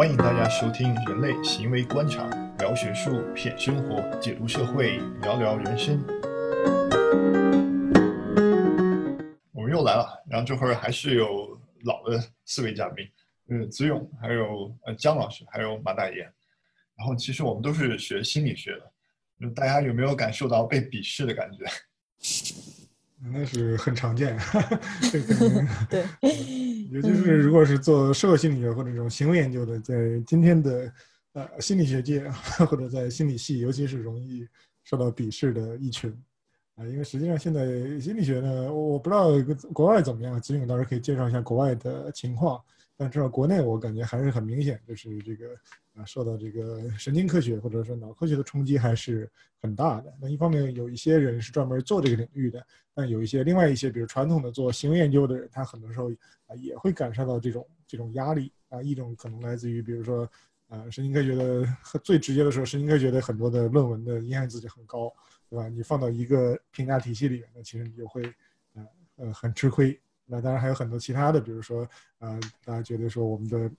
欢迎大家收听《人类行为观察》，聊学术，品生活，解读社会，聊聊人生。我们又来了，然后这会儿还是有老的四位嘉宾，呃，子勇，还有呃姜老师，还有马大爷。然后其实我们都是学心理学的，大家有没有感受到被鄙视的感觉？那是很常见，对，尤其是如果是做社会心理学或者这种行为研究的，在今天的呃心理学界 或者在心理系，尤其是容易受到鄙视的一群啊，因为实际上现在心理学呢，我不知道国外怎么样，子勇倒是可以介绍一下国外的情况。但至少国内我感觉还是很明显，就是这个啊，受到这个 神经科学或者说脑科学的冲击还是很大的。那一方面有一些人是专门做这个领域的，但有一些另外一些，比如传统的做行为研究的人，他很多时候啊也会感受到这种这种压力啊。一种可能来自于，比如说啊，神经科学的最直接的时候，神经科学的很多的论文的影响值就很高，对吧？你放到一个评价体系里面，那其实你就会啊呃很吃亏。那当然还有很多其他的，比如说，呃，大家觉得说我们的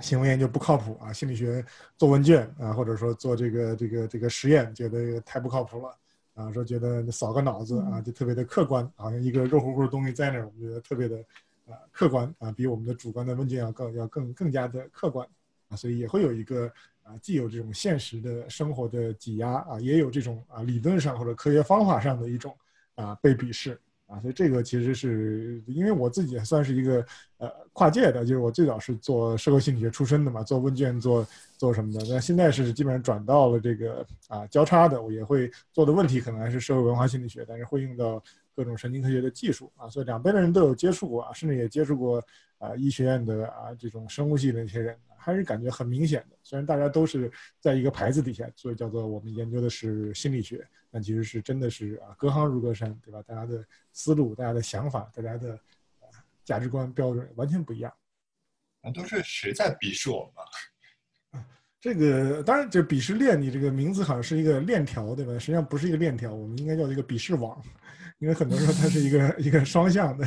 行为研究不靠谱啊，心理学做问卷啊，或者说做这个这个这个实验，觉得太不靠谱了啊，说觉得扫个脑子啊，就特别的客观，好像一个肉乎乎的东西在那儿，我们觉得特别的啊客观啊，比我们的主观的问卷要更要更更加的客观啊，所以也会有一个啊，既有这种现实的生活的挤压啊，也有这种啊理论上或者科学方法上的一种啊被鄙视。啊，所以这个其实是因为我自己也算是一个呃跨界的，就是我最早是做社会心理学出身的嘛，做问卷做做什么的。那现在是基本上转到了这个啊交叉的，我也会做的问题可能还是社会文化心理学，但是会用到各种神经科学的技术啊，所以两边的人都有接触过啊，甚至也接触过啊医学院的啊这种生物系的一些人。还是感觉很明显的，虽然大家都是在一个牌子底下，所以叫做我们研究的是心理学，但其实是真的是啊，隔行如隔山，对吧？大家的思路、大家的想法、大家的价值观标准完全不一样。啊都是谁在鄙视我们？啊 这个当然，就鄙视链，你这个名字好像是一个链条，对吧？实际上不是一个链条，我们应该叫一个鄙视网。因为很多时候它是一个 一个双向的，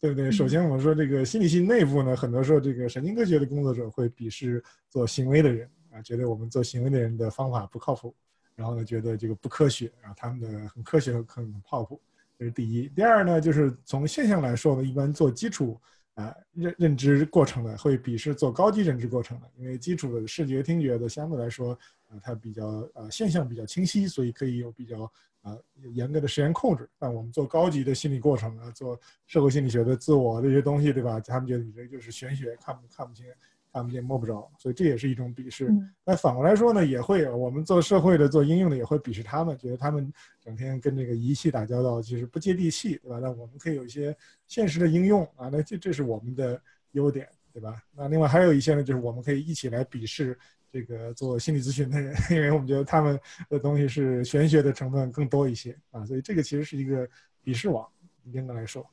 对不对？首先我们说这个心理系内部呢，很多时候这个神经科学的工作者会鄙视做行为的人啊，觉得我们做行为的人的方法不靠谱，然后呢觉得这个不科学啊，他们的很科学很很靠谱，这是第一。第二呢，就是从现象来说呢，一般做基础啊认认知过程的会鄙视做高级认知过程的，因为基础的视觉听觉的相对来说啊，它比较啊现象比较清晰，所以可以有比较。啊，严格的实验控制。但我们做高级的心理过程啊，做社会心理学的自我这些东西，对吧？他们觉得你这就是玄学，看不看不清，看不见摸不着，所以这也是一种鄙视。那反过来说呢，也会我们做社会的、做应用的也会鄙视他们，觉得他们整天跟这个仪器打交道，其实不接地气，对吧？那我们可以有一些现实的应用啊，那这这是我们的优点，对吧？那另外还有一些呢，就是我们可以一起来鄙视。这个做心理咨询的人，因为我们觉得他们的东西是玄学的成分更多一些啊，所以这个其实是一个鄙视网，应该来说。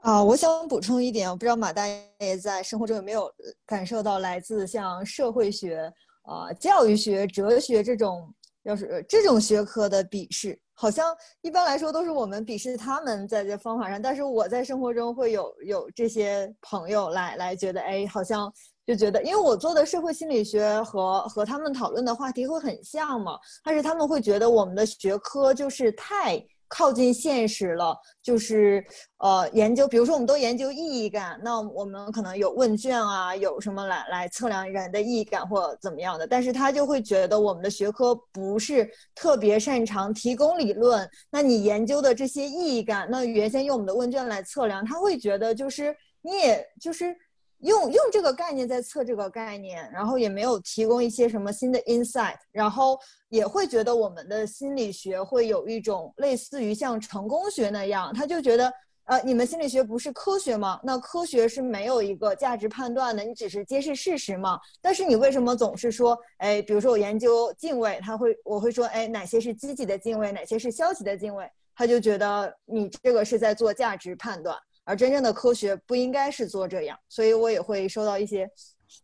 啊，我想补充一点，我不知道马大爷在生活中有没有感受到来自像社会学、啊教育学、哲学这种，要是这种学科的鄙视，好像一般来说都是我们鄙视他们在这方法上，但是我在生活中会有有这些朋友来来觉得，哎，好像。就觉得，因为我做的社会心理学和和他们讨论的话题会很像嘛，但是他们会觉得我们的学科就是太靠近现实了，就是呃研究，比如说我们都研究意义感，那我们可能有问卷啊，有什么来来测量人的意义感或怎么样的，但是他就会觉得我们的学科不是特别擅长提供理论，那你研究的这些意义感，那原先用我们的问卷来测量，他会觉得就是你也就是。用用这个概念在测这个概念，然后也没有提供一些什么新的 insight，然后也会觉得我们的心理学会有一种类似于像成功学那样，他就觉得，呃，你们心理学不是科学吗？那科学是没有一个价值判断的，你只是揭示事实嘛。但是你为什么总是说，哎，比如说我研究敬畏，他会我会说，哎，哪些是积极的敬畏，哪些是消极的敬畏？他就觉得你这个是在做价值判断。而真正的科学不应该是做这样，所以我也会受到一些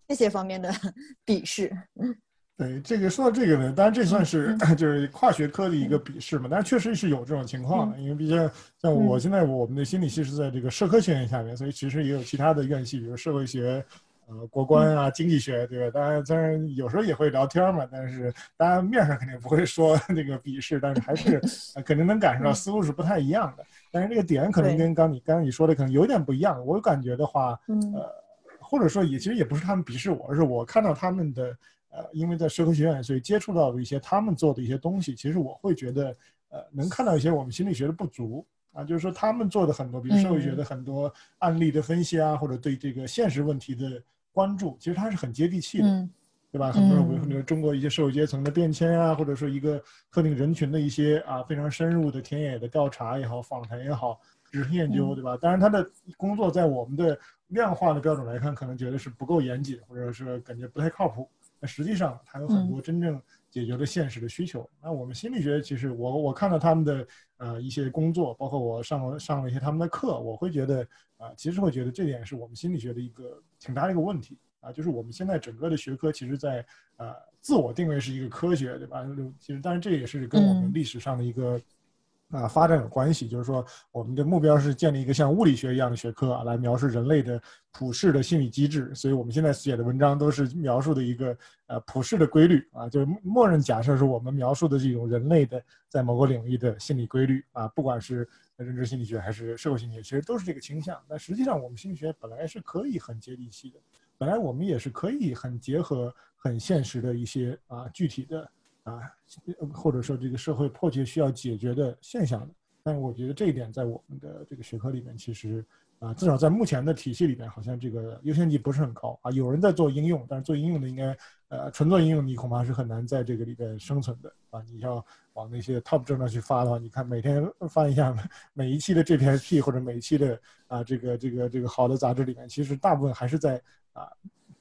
这些方面的 鄙视。对，这个说到这个呢，当然这算是 就是跨学科的一个鄙视嘛，但是确实是有这种情况的，因为毕竟像我现在我们的心理系是在这个社科学院下面，所以其实也有其他的院系，比如社会学、呃国关啊、经济学，对吧？当然，当然有时候也会聊天嘛，但是当然面上肯定不会说 那个笔试，但是还是 肯定能感受到思路是不太一样的。但是这个点可能跟刚你刚刚你说的可能有点不一样。我感觉的话，呃，或者说也其实也不是他们鄙视我，而是我看到他们的呃，因为在社科学院，所以接触到的一些他们做的一些东西，其实我会觉得呃，能看到一些我们心理学的不足。啊，就是说他们做的很多，比如社会学的很多案例的分析啊，或者对这个现实问题的关注，其实它是很接地气的，对吧？很多人，比如说中国一些社会阶层的变迁啊，或者说一个特定人群的一些啊非常深入的田野的调查也好，访谈也好，只是研究，对吧？当然，他的工作在我们的量化的标准来看，可能觉得是不够严谨，或者是感觉不太靠谱。那实际上，它有很多真正。解决了现实的需求。那我们心理学其实，我我看到他们的呃一些工作，包括我上了上了一些他们的课，我会觉得啊，其实会觉得这点是我们心理学的一个挺大的一个问题啊，就是我们现在整个的学科其实，在呃自我定位是一个科学，对吧？其实，但是这也是跟我们历史上的一个。啊，发展有关系，就是说，我们的目标是建立一个像物理学一样的学科啊，来描述人类的普世的心理机制。所以，我们现在写的文章都是描述的一个呃普世的规律啊，就是默认假设是我们描述的这种人类的在某个领域的心理规律啊，不管是认知心理学还是社会心理学，其实都是这个倾向。但实际上，我们心理学本来是可以很接地气的，本来我们也是可以很结合很现实的一些啊具体的。啊，或者说这个社会迫切需要解决的现象，但是我觉得这一点在我们的这个学科里面，其实啊，至少在目前的体系里面，好像这个优先级不是很高啊。有人在做应用，但是做应用的应该呃纯做应用，你恐怕是很难在这个里边生存的啊。你要往那些 top journal 去发的话，你看每天 翻一下每一期的 JPSP 或者每一期的啊这个这个这个好的杂志里面，其实大部分还是在啊。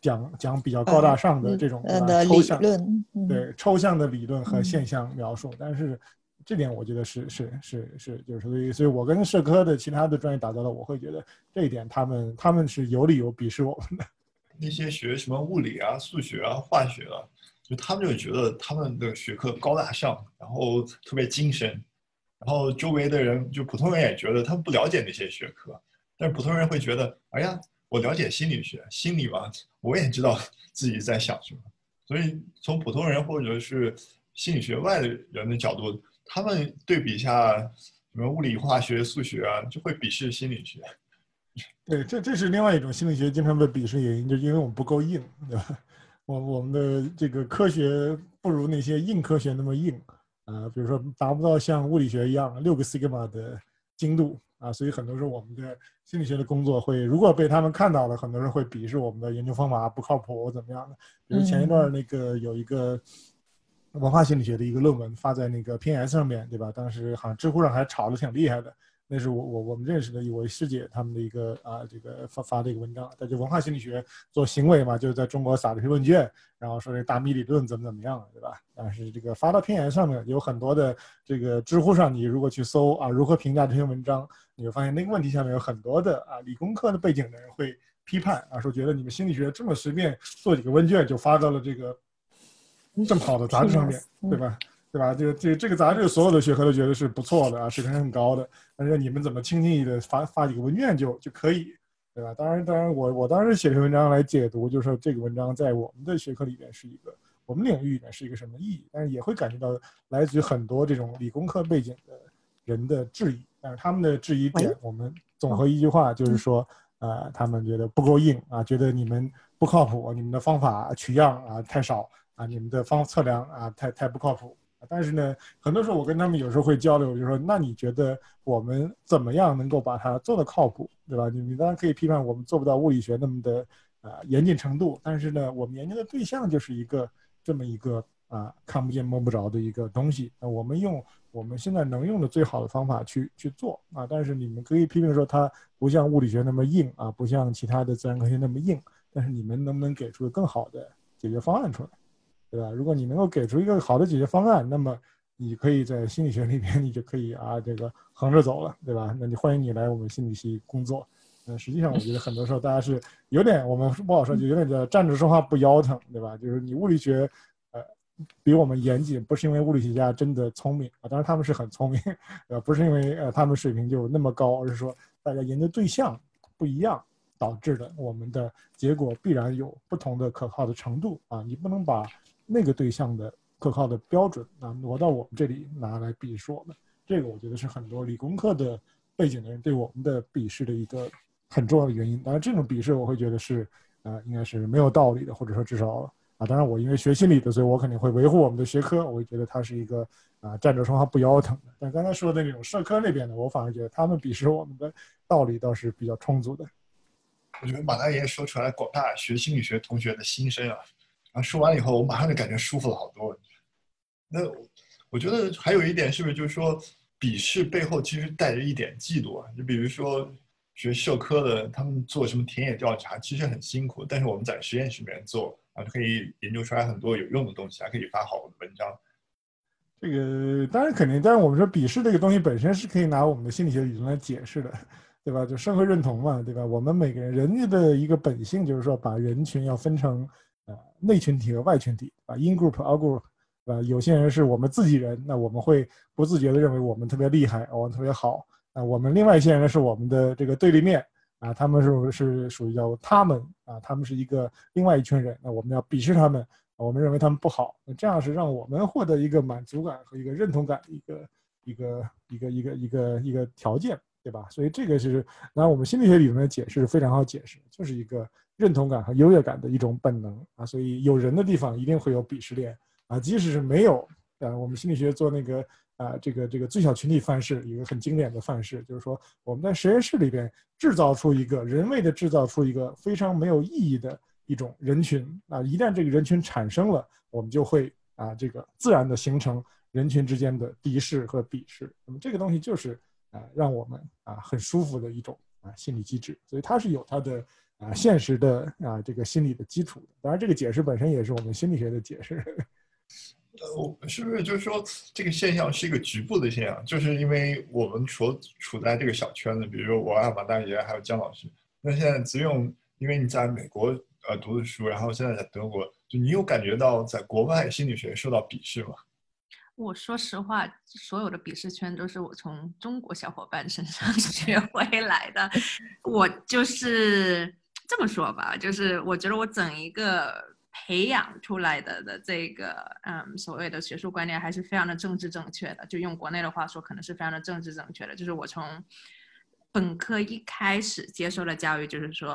讲讲比较高大上的这种抽象论，对抽象的理论和现象描述，但是这点我觉得是是是是，就是所以，所以我跟社科的其他的专业打交道，我会觉得这一点他们他们是有理由鄙视我们的。那些学什么物理啊、数学啊、化学啊，就他们就觉得他们的学科高大上，然后特别精神，然后周围的人就普通人也觉得他们不了解那些学科，但是普通人会觉得，哎呀。我了解心理学，心理嘛，我也知道 自己在想什么。所以从普通人或者是心理学外的人的角度，他们对比一下什么物理、化学、数学啊，就会鄙视心理学。对，这这是另外一种心理学经常被鄙视原因，就因为我们不够硬，对吧？我我们的这个科学不如那些硬科学那么硬啊，比如说达不到像物理学一样六个 sigma 的精度。啊，所以很多时候我们的心理学的工作会，如果被他们看到了，很多人会鄙视我们的研究方法不靠谱怎么样的。比如前一段那个有一个文化心理学的一个论文发在那个 PNS 上面对吧？当时好像知乎上还炒得挺厉害的。那是我我我们认识的一位师姐他们的一个啊这个发发的一个文章，他就文化心理学做行为嘛，就是在中国撒了一篇问卷，然后说这大米理论怎么怎么样，对吧？但是这个发到天涯上面有很多的这个知乎上，你如果去搜啊如何评价这篇文章，你会发现那个问题下面有很多的啊理工科的背景的人会批判啊，说觉得你们心理学这么随便做几个问卷就发到了这个这么好的杂志上面，对吧？对吧？这个这这个杂志所有的学科都觉得是不错的啊，水平很高的。但是你们怎么轻轻易的发发几个问卷就就可以，对吧？当然，当然，我我当时写篇文章来解读，就是这个文章在我们的学科里边是一个，我们领域里面是一个什么意义？但是也会感觉到来自于很多这种理工科背景的人的质疑。但是他们的质疑点，我们总和一句话就是说，呃，他们觉得不够硬啊，觉得你们不靠谱，你们的方法取样啊太少啊，你们的方测量啊太太不靠谱。但是呢，很多时候我跟他们有时候会交流，就说那你觉得我们怎么样能够把它做得靠谱，对吧？你你当然可以批判我们做不到物理学那么的啊严谨程度，但是呢，我们研究的对象就是一个这么一个啊看不见摸不着的一个东西，那我们用我们现在能用的最好的方法去去做啊。但是你们可以批评说它不像物理学那么硬啊，不像其他的自然科学那么硬，但是你们能不能给出更好的解决方案出来？对吧？如果你能够给出一个好的解决方案，那么你可以在心理学里边，你就可以啊，这个横着走了，对吧？那你欢迎你来我们心理系工作。那，实际上我觉得很多时候大家是有点，我们不好说，就有点叫站着说话不腰疼，对吧？就是你物理学，呃，比我们严谨，不是因为物理学家真的聪明啊，当然他们是很聪明，呃，不是因为呃他们水平就那么高，而是说大家研究对象不一样，导致的，我们的结果必然有不同的可靠的程度啊，你不能把那个对象的可靠的标准啊挪到我们这里拿来鄙视我们，这个我觉得是很多理工科的背景的人对我们的鄙视的一个很重要的原因。当然，这种鄙视我会觉得是啊，应该是没有道理的，或者说至少。啊，当然我因为学心理的，所以我肯定会维护我们的学科。我会觉得它是一个啊站着说话不腰疼的。但刚才说的那种社科那边的，我反而觉得他们鄙视我们的道理倒是比较充足的。我觉得马大爷说出来广大学心理学同学的心声啊，然后说完了以后，我马上就感觉舒服了好多。那我觉得还有一点是不是就是说，鄙视背后其实带着一点嫉妒啊？就比如说学社科的，他们做什么田野调查，其实很辛苦，但是我们在实验室里面做。啊可以研究出来很多有用的东西，还可以发好的文章。这个当然肯定，但是我们说笔试这个东西本身是可以拿我们的心理学理论来解释的，对吧？就社会认同嘛，对吧？我们每个人人家的一个本性就是说，把人群要分成呃内群体和外群体啊，in group out group，啊，有些人是我们自己人，那我们会不自觉的认为我们特别厉害，我们特别好。啊，我们另外一些人是我们的这个对立面。啊，他们是是属于叫他们啊，他们是一个另外一群人，那我们要鄙视他们，我们认为他们不好，那这样是让我们获得一个满足感和一个认同感的一个一个一个一个一个一个条件，对吧？所以这个是，那我们心理学理论的解释非常好解释，就是一个认同感和优越感的一种本能啊，所以有人的地方一定会有鄙视链啊，即使是没有，啊，我们心理学做那个。啊，这个这个最小群体范式，一个很经典的范式，就是说我们在实验室里边制造出一个人为的制造出一个非常没有意义的一种人群啊，一旦这个人群产生了，我们就会啊这个自然的形成人群之间的敌视和鄙视。那么这个东西就是啊让我们啊很舒服的一种啊心理机制，所以它是有它的啊现实的啊这个心理的基础。当然，这个解释本身也是我们心理学的解释。呃，我是不是就是说这个现象是一个局部的现象？就是因为我们所处在这个小圈子，比如说我、马大爷还有姜老师。那现在只用，因为你在美国呃读的书，然后现在在德国，就你有感觉到在国外心理学受到鄙视吗？我说实话，所有的鄙视圈都是我从中国小伙伴身上 学回来的。我就是这么说吧，就是我觉得我整一个。培养出来的的这个嗯所谓的学术观念还是非常的政治正确的，就用国内的话说，可能是非常的政治正确的。就是我从本科一开始接受的教育，就是说，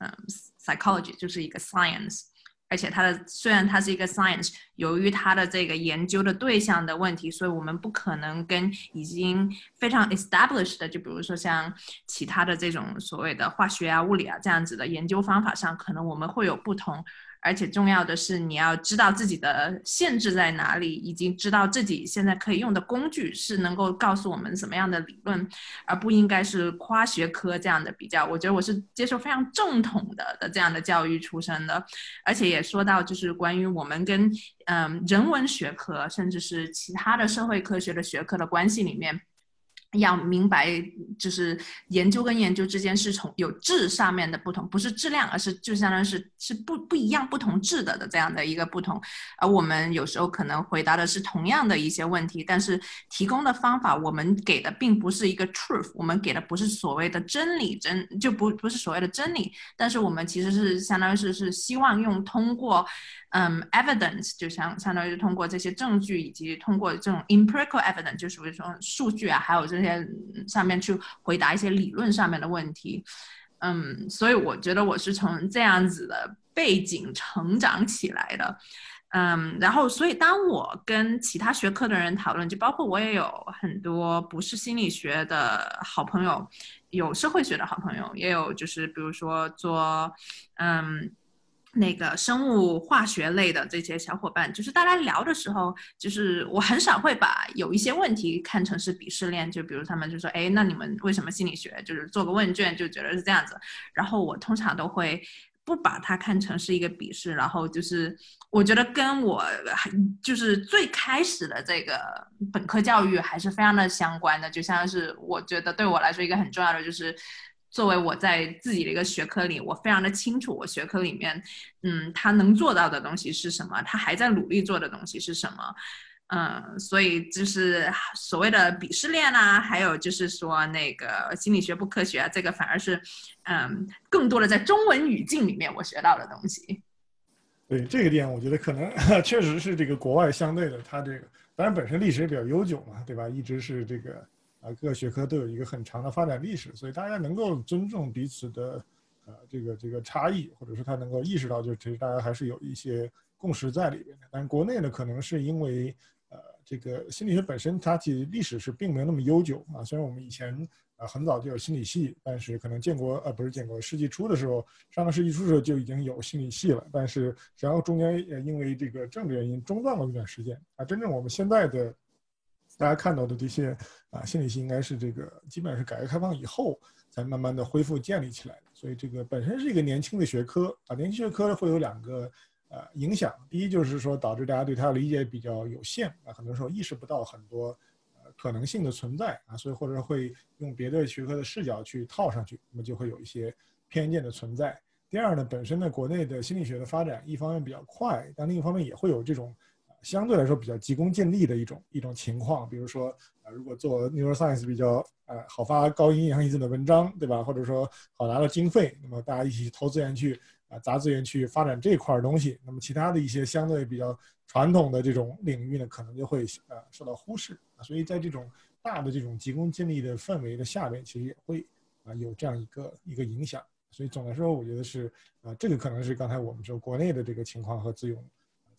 嗯，psychology 就是一个 science，而且它的虽然它是一个 science，由于它的这个研究的对象的问题，所以我们不可能跟已经非常 established 的，就比如说像其他的这种所谓的化学啊、物理啊这样子的研究方法上，可能我们会有不同。而且重要的是，你要知道自己的限制在哪里，已经知道自己现在可以用的工具是能够告诉我们什么样的理论，而不应该是跨学科这样的比较。我觉得我是接受非常正统的的这样的教育出身的，而且也说到就是关于我们跟嗯人文学科，甚至是其他的社会科学的学科的关系里面。要明白，就是研究跟研究之间是从有质上面的不同，不是质量，而是就相当于是是不不一样、不同质的的这样的一个不同。而我们有时候可能回答的是同样的一些问题，但是提供的方法，我们给的并不是一个 truth，我们给的不是所谓的真理，真就不不是所谓的真理。但是我们其实是相当于是是希望用通过。嗯，evidence 就相相当于通过这些证据，以及通过这种 empirical evidence，就属于说数据啊，还有这些上面去回答一些理论上面的问题。嗯，所以我觉得我是从这样子的背景成长起来的。嗯，然后所以当我跟其他学科的人讨论，就包括我也有很多不是心理学的好朋友，有社会学的好朋友，也有就是比如说做嗯。那个生物化学类的这些小伙伴，就是大家聊的时候，就是我很少会把有一些问题看成是鄙视链，就比如他们就说，哎，那你们为什么心理学就是做个问卷就觉得是这样子？然后我通常都会不把它看成是一个鄙视，然后就是我觉得跟我就是最开始的这个本科教育还是非常的相关的，就像是我觉得对我来说一个很重要的就是。作为我在自己的一个学科里，我非常的清楚我学科里面，嗯，他能做到的东西是什么，他还在努力做的东西是什么，嗯，所以就是所谓的鄙视链啊，还有就是说那个心理学不科学啊，这个反而是，嗯，更多的在中文语境里面我学到的东西。对这个点，我觉得可能 确实是这个国外相对的，它这个当然本身历史也比较悠久嘛，对吧？一直是这个啊各个学科都有一个很长的发展历史，所以大家能够尊重彼此的呃这个这个差异，或者说他能够意识到，就是其实大家还是有一些共识在里边的。但国内呢，可能是因为呃这个心理学本身它其实历史是并没有那么悠久啊，虽然我们以前啊。很早就有心理系，但是可能建国呃不是建国，世纪初的时候，上个世纪初的时候就已经有心理系了，但是然后中间也因为这个政治原因中断了一段时间啊。真正我们现在的大家看到的这些啊心理系，应该是这个基本上是改革开放以后才慢慢的恢复建立起来的。所以这个本身是一个年轻的学科啊，年轻学科会有两个呃影响，第一就是说导致大家对它的理解比较有限啊，很多时候意识不到很多。可能性的存在啊，所以或者会用别的学科的视角去套上去，那么就会有一些偏见的存在。第二呢，本身呢，国内的心理学的发展一方面比较快，但另一方面也会有这种相对来说比较急功近利的一种一种情况。比如说啊，如果做 neuroscience 比较呃好发高营养因子的文章，对吧？或者说好拿到经费，那么大家一起投资源去啊砸资源去发展这块东西，那么其他的一些相对比较传统的这种领域呢，可能就会呃受到忽视。所以在这种大的这种急功近利的氛围的下面，其实也会啊有这样一个一个影响。所以总的来说，我觉得是啊，这个可能是刚才我们说国内的这个情况和自勇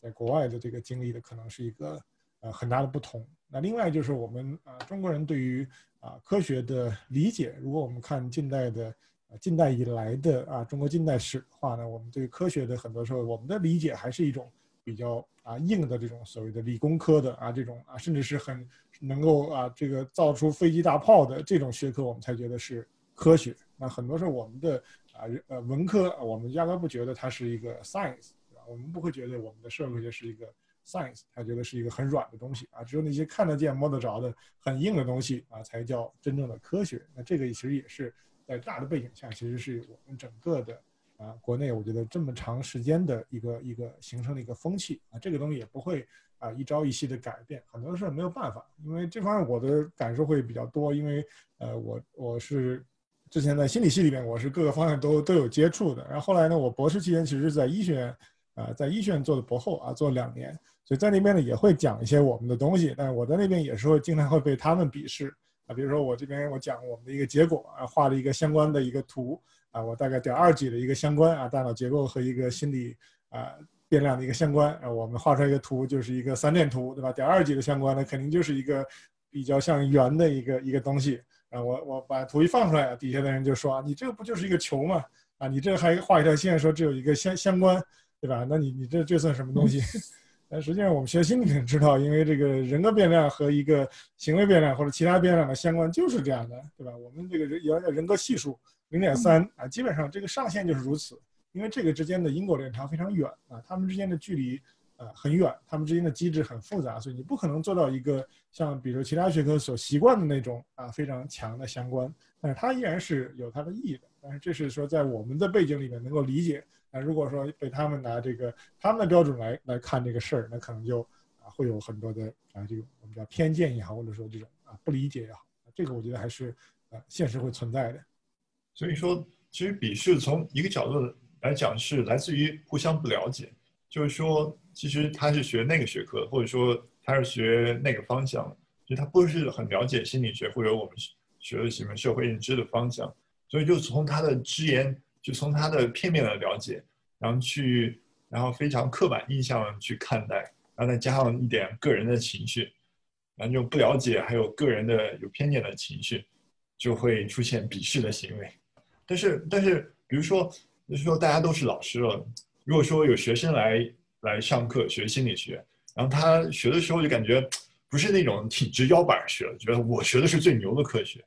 在国外的这个经历的可能是一个呃很大的不同。那另外就是我们啊中国人对于啊科学的理解，如果我们看近代的近代以来的啊中国近代史的话呢，我们对科学的很多时候我们的理解还是一种比较啊硬的这种所谓的理工科的啊这种啊甚至是很。能够啊，这个造出飞机大炮的这种学科，我们才觉得是科学。那很多时候我们的啊呃文科，我们压根不觉得它是一个 science，我们不会觉得我们的社会学是一个 science，他觉得是一个很软的东西啊。只有那些看得见、摸得着的很硬的东西啊，才叫真正的科学。那这个其实也是在大的背景下，其实是我们整个的啊国内，我觉得这么长时间的一个一个形成的一个风气啊，这个东西也不会。啊，一朝一夕的改变，很多事没有办法，因为这方面我的感受会比较多，因为呃，我我是之前在心理系里面，我是各个方向都都有接触的，然后后来呢，我博士期间其实是在医学院啊，在医学院做的博后啊，做两年，所以在那边呢也会讲一些我们的东西，但是我在那边也是会经常会被他们鄙视啊，比如说我这边我讲我们的一个结果啊，画了一个相关的一个图啊，我大概点二级的一个相关啊，大脑结构和一个心理啊。变量的一个相关，啊，我们画出来一个图就是一个三点图，对吧？点二级的相关呢，肯定就是一个比较像圆的一个一个东西。啊，我我把图一放出来，底下的人就说：“你这个不就是一个球吗？啊，你这还画一条线，说只有一个相相关，对吧？那你你这这算什么东西？” 但实际上我们学心理知道，因为这个人格变量和一个行为变量或者其他变量的相关就是这样的，对吧？我们这个人要叫人格系数零点三啊，基本上这个上限就是如此。因为这个之间的因果链条非常远啊，他们之间的距离呃很远，他们之间的机制很复杂，所以你不可能做到一个像比如其他学科所习惯的那种啊非常强的相关，但是它依然是有它的意义的。但是这是说在我们的背景里面能够理解。那如果说被他们拿这个他们的标准来来看这个事儿，那可能就啊会有很多的啊这个我们叫偏见也好，或者说这种啊不理解也好，这个我觉得还是呃现实会存在的。所以说，其实笔试从一个角度。来讲是来自于互相不了解，就是说，其实他是学那个学科，或者说他是学那个方向，就他不是很了解心理学或者我们学的什么社会认知的方向，所以就从他的直言，就从他的片面的了解，然后去，然后非常刻板印象去看待，然后再加上一点个人的情绪，然后就不了解还有个人的有偏见的情绪，就会出现鄙视的行为。但是，但是，比如说。就是说，大家都是老师了。如果说有学生来来上课学心理学，然后他学的时候就感觉不是那种挺直腰板学，觉得我学的是最牛的科学，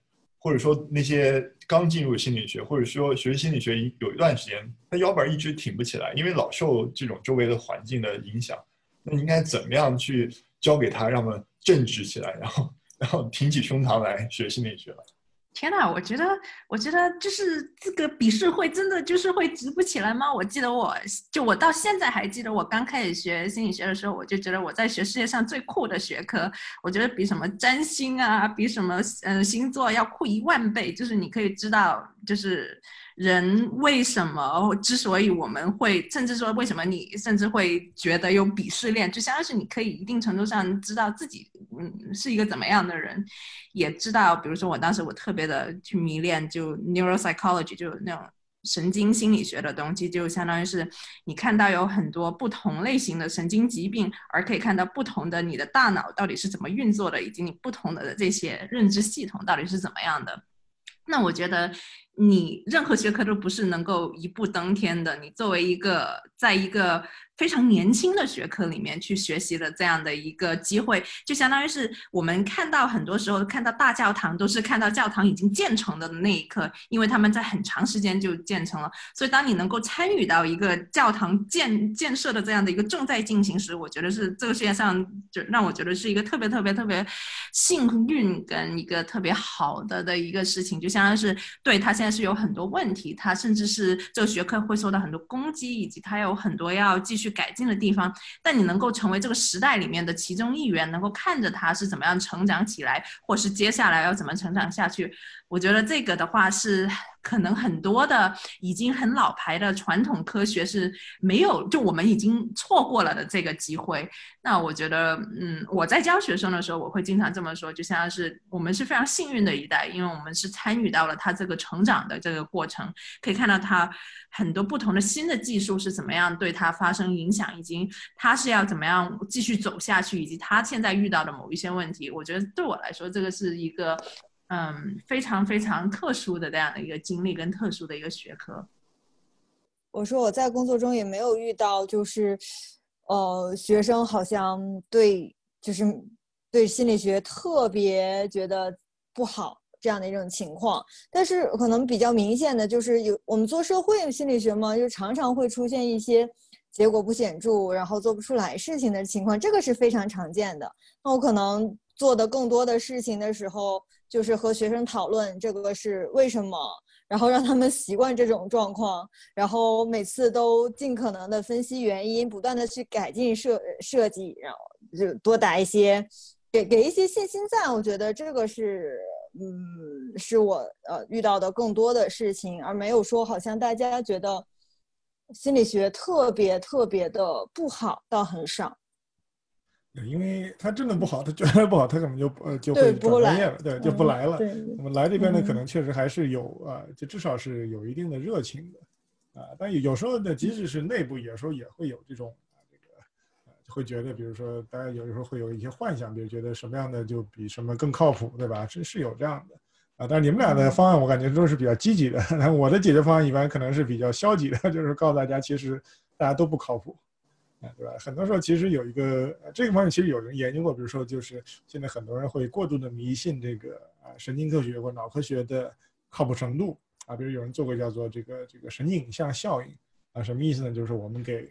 或者说那些刚进入心理学，或者说学心理学有一段时间，他腰板一直挺不起来，因为老受这种周围的环境的影响。那应该怎么样去教给他，让他们正直起来，然后然后挺起胸膛来学心理学了？天呐，我觉得，我觉得就是这个笔试会真的就是会直不起来吗？我记得我就我到现在还记得我刚开始学心理学的时候，我就觉得我在学世界上最酷的学科，我觉得比什么占星啊，比什么嗯星座要酷一万倍。就是你可以知道，就是人为什么之所以我们会，甚至说为什么你甚至会觉得有鄙视链，就相当于是你可以一定程度上知道自己嗯是一个怎么样的人。也知道，比如说我当时我特别的去迷恋就 neuropsychology，就那种神经心理学的东西，就相当于是你看到有很多不同类型的神经疾病，而可以看到不同的你的大脑到底是怎么运作的，以及你不同的这些认知系统到底是怎么样的。那我觉得你任何学科都不是能够一步登天的。你作为一个在一个非常年轻的学科里面去学习的这样的一个机会，就相当于是我们看到很多时候看到大教堂都是看到教堂已经建成的那一刻，因为他们在很长时间就建成了。所以当你能够参与到一个教堂建建设的这样的一个正在进行时，我觉得是这个世界上就让我觉得是一个特别特别特别幸运跟一个特别好的的一个事情，就相当于是对他现但是有很多问题，他甚至是这个学科会受到很多攻击，以及他有很多要继续。改进的地方，但你能够成为这个时代里面的其中一员，能够看着他是怎么样成长起来，或是接下来要怎么成长下去。我觉得这个的话是可能很多的已经很老牌的传统科学是没有，就我们已经错过了的这个机会。那我觉得，嗯，我在教学生的时候，我会经常这么说，就像是我们是非常幸运的一代，因为我们是参与到了他这个成长的这个过程，可以看到他很多不同的新的技术是怎么样对他发生影响，以及他是要怎么样继续走下去，以及他现在遇到的某一些问题。我觉得对我来说，这个是一个。嗯，非常非常特殊的这样的一个经历跟特殊的一个学科。我说我在工作中也没有遇到，就是，呃，学生好像对就是对心理学特别觉得不好这样的一种情况。但是可能比较明显的就是有我们做社会心理学嘛，就常常会出现一些结果不显著，然后做不出来事情的情况，这个是非常常见的。那我可能做的更多的事情的时候。就是和学生讨论这个是为什么，然后让他们习惯这种状况，然后每次都尽可能的分析原因，不断的去改进设设计，然后就多打一些，给给一些信心赞。我觉得这个是，嗯，是我呃遇到的更多的事情，而没有说好像大家觉得心理学特别特别的不好，倒很少。因为他真的不好，他觉得不好，他可能就呃就会转专业了，对，就不来了。我们来这边呢，可能确实还是有啊，就至少是有一定的热情的，啊，但有时候呢，即使是内部，有时候也会有这种啊，这个呃，会觉得，比如说大家有时候会有一些幻想，比如觉得什么样的就比什么更靠谱，对吧？是是有这样的，啊，但是你们俩的方案我感觉都是比较积极的，我的解决方案一般可能是比较消极的，就是告诉大家其实大家都不靠谱。啊，对吧？很多时候其实有一个这个方面，其实有人研究过，比如说就是现在很多人会过度的迷信这个啊神经科学或脑科学的靠谱程度啊，比如有人做过叫做这个这个神经影像效应啊，什么意思呢？就是我们给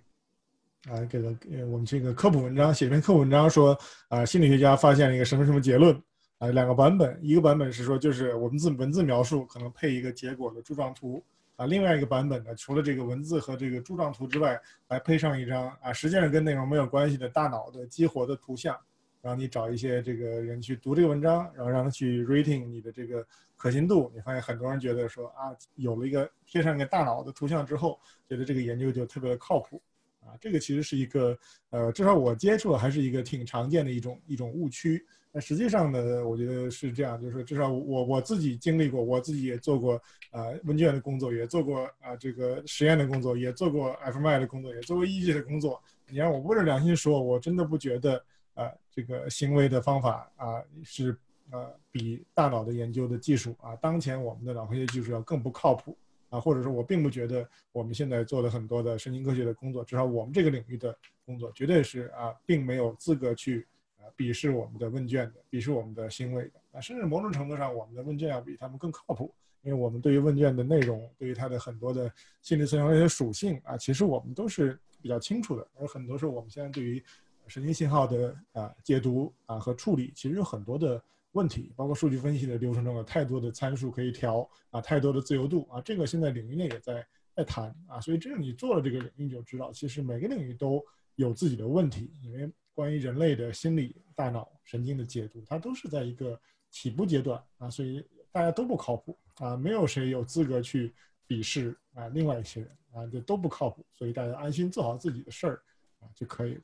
啊给了我们这个科普文章写篇科普文章说啊心理学家发现了一个什么什么结论啊，两个版本，一个版本是说就是我们字文字描述可能配一个结果的柱状图。啊，另外一个版本呢，除了这个文字和这个柱状图之外，还配上一张啊，实际上跟内容没有关系的大脑的激活的图像，然后你找一些这个人去读这个文章，然后让他去 rating 你的这个可信度。你发现很多人觉得说啊，有了一个贴上一个大脑的图像之后，觉得这个研究就特别的靠谱。啊，这个其实是一个呃，至少我接触的还是一个挺常见的一种一种误区。那实际上呢，我觉得是这样，就是至少我我自己经历过，我自己也做过啊问卷的工作，也做过啊这个实验的工作，也做过 FMI 的工作，也做过 EEG 的工作。你让我握着良心说，我真的不觉得啊这个行为的方法啊是呃比大脑的研究的技术啊，当前我们的脑科学技术要更不靠谱啊，或者说我并不觉得我们现在做的很多的神经科学的工作，至少我们这个领域的工作，绝对是啊并没有资格去啊。鄙视我们的问卷的，鄙视我们的行为的啊，甚至某种程度上，我们的问卷要比他们更靠谱，因为我们对于问卷的内容，对于它的很多的心理测量的一些属性啊，其实我们都是比较清楚的。而很多时候，我们现在对于神经信号的啊解读啊和处理，其实有很多的问题，包括数据分析的流程中有太多的参数可以调啊，太多的自由度啊，这个现在领域内也在在谈啊，所以这个你做了这个领域就知道，其实每个领域都有自己的问题，因为关于人类的心理、大脑、神经的解读，它都是在一个起步阶段啊，所以大家都不靠谱啊，没有谁有资格去鄙视啊另外一些人啊，这都不靠谱，所以大家安心做好自己的事儿啊就可以了。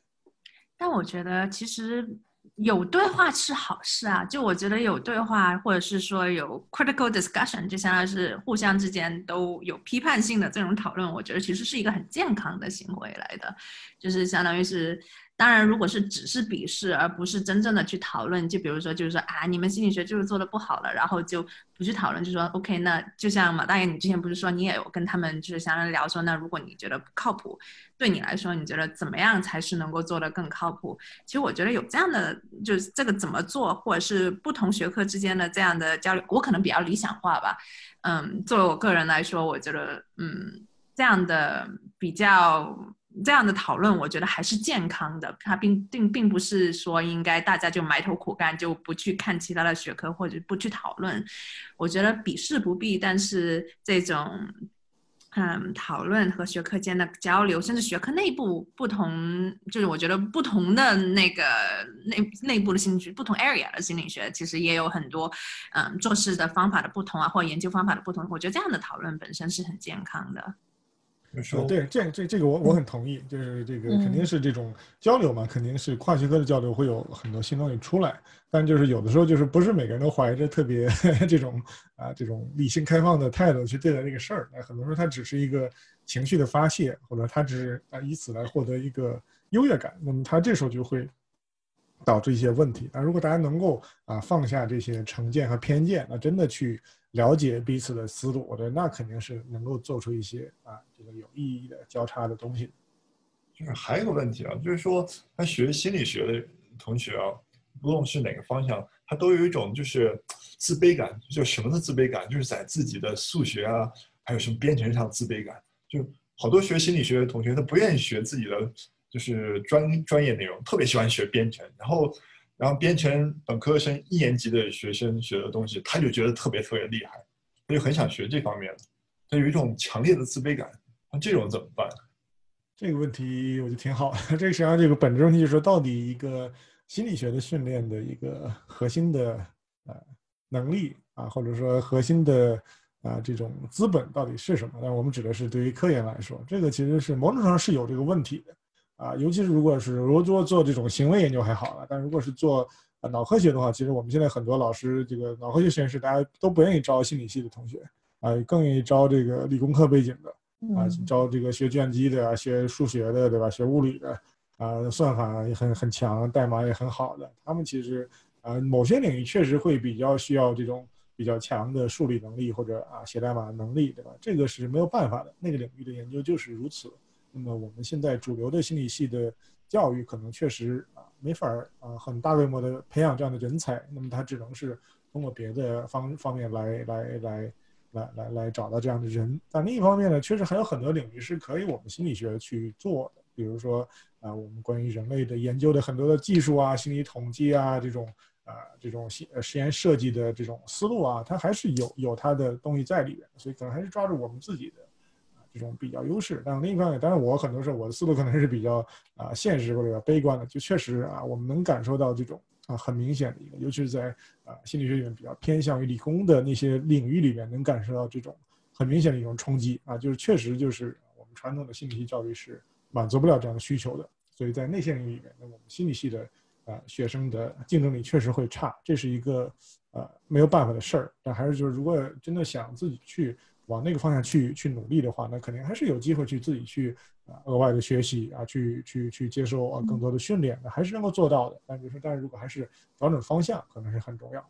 但我觉得其实。有对话是好事啊，就我觉得有对话，或者是说有 critical discussion，就相当于是互相之间都有批判性的这种讨论，我觉得其实是一个很健康的行为来的，就是相当于是。当然，如果是只是笔试，而不是真正的去讨论，就比如说，就是说啊，你们心理学就是做的不好了，然后就不去讨论，就说 OK，那就像马大爷，你之前不是说你也有跟他们就是相当于聊说，那如果你觉得不靠谱，对你来说，你觉得怎么样才是能够做的更靠谱？其实我觉得有这样的，就是这个怎么做，或者是不同学科之间的这样的交流，我可能比较理想化吧。嗯，作为我个人来说，我觉得嗯，这样的比较。这样的讨论，我觉得还是健康的。它并并并不是说应该大家就埋头苦干，就不去看其他的学科或者不去讨论。我觉得比试不必，但是这种嗯讨论和学科间的交流，甚至学科内部不同，就是我觉得不同的那个内内部的心理学，不同 area 的心理学，其实也有很多嗯做事的方法的不同啊，或研究方法的不同。我觉得这样的讨论本身是很健康的。说对，这这这个我我很同意，就是这个肯定是这种交流嘛，肯定是跨学科的交流会有很多新东西出来，但就是有的时候就是不是每个人都怀着特别 这种啊这种理性开放的态度去对待这个事儿，那很多时候它只是一个情绪的发泄，或者他只是啊以此来获得一个优越感，那么他这时候就会导致一些问题。那如果大家能够啊放下这些成见和偏见，那真的去。了解彼此的思路，我觉得那肯定是能够做出一些啊，这个有意义的交叉的东西。就是还有个问题啊，就是说他学心理学的同学啊，不论是哪个方向，他都有一种就是自卑感，就什么的自卑感，就是在自己的数学啊，还有什么编程上自卑感。就好多学心理学的同学，他不愿意学自己的就是专专业内容，特别喜欢学编程，然后。然后编程本科生一年级的学生学的东西，他就觉得特别特别厉害，他就很想学这方面的，他有一种强烈的自卑感。那这种怎么办？这个问题我觉得挺好。这个实际上这个本质问题就是说，到底一个心理学的训练的一个核心的呃能力啊，或者说核心的啊这种资本到底是什么？但我们指的是对于科研来说，这个其实是某种程度上是有这个问题的。啊，尤其是如果是如果做做这种行为研究还好了，但如果是做脑科学的话，其实我们现在很多老师，这个脑科学实验室大家都不愿意招心理系的同学，啊，更愿意招这个理工科背景的，啊，招这个学计算机的、学数学的，对吧？学物理的，啊，算法也很很强，代码也很好的，他们其实啊，某些领域确实会比较需要这种比较强的数理能力或者啊写代码能力，对吧？这个是没有办法的，那个领域的研究就是如此。那么我们现在主流的心理系的教育可能确实啊没法儿啊很大规模的培养这样的人才，那么他只能是通过别的方方面来来来来来来找到这样的人。但另一方面呢，确实还有很多领域是可以我们心理学去做的，比如说啊我们关于人类的研究的很多的技术啊，心理统计啊这种啊这种实实验设计的这种思路啊，它还是有有它的东西在里边，所以可能还是抓住我们自己的。这种比较优势，但另一方面，当然我很多时候我的思路可能是比较啊现实或者悲观的，就确实啊，我们能感受到这种啊很明显的一个，尤其是在啊心理学里面比较偏向于理工的那些领域里面，能感受到这种很明显的一种冲击啊，就是确实就是我们传统的心理系教育是满足不了这样的需求的，所以在那些领域里面，那我们心理系的啊学生的竞争力确实会差，这是一个呃没有办法的事儿，但还是就是如果真的想自己去。往那个方向去去努力的话，那肯定还是有机会去自己去啊额外的学习啊，去去去接受啊更多的训练的，还是能够做到的。但就是，但是如果还是调整方向，可能是很重要。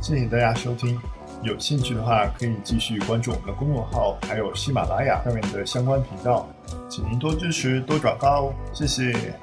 谢谢大家收听。有兴趣的话，可以继续关注我们的公众号，还有喜马拉雅上面的相关频道，请您多支持、多转发哦，谢谢。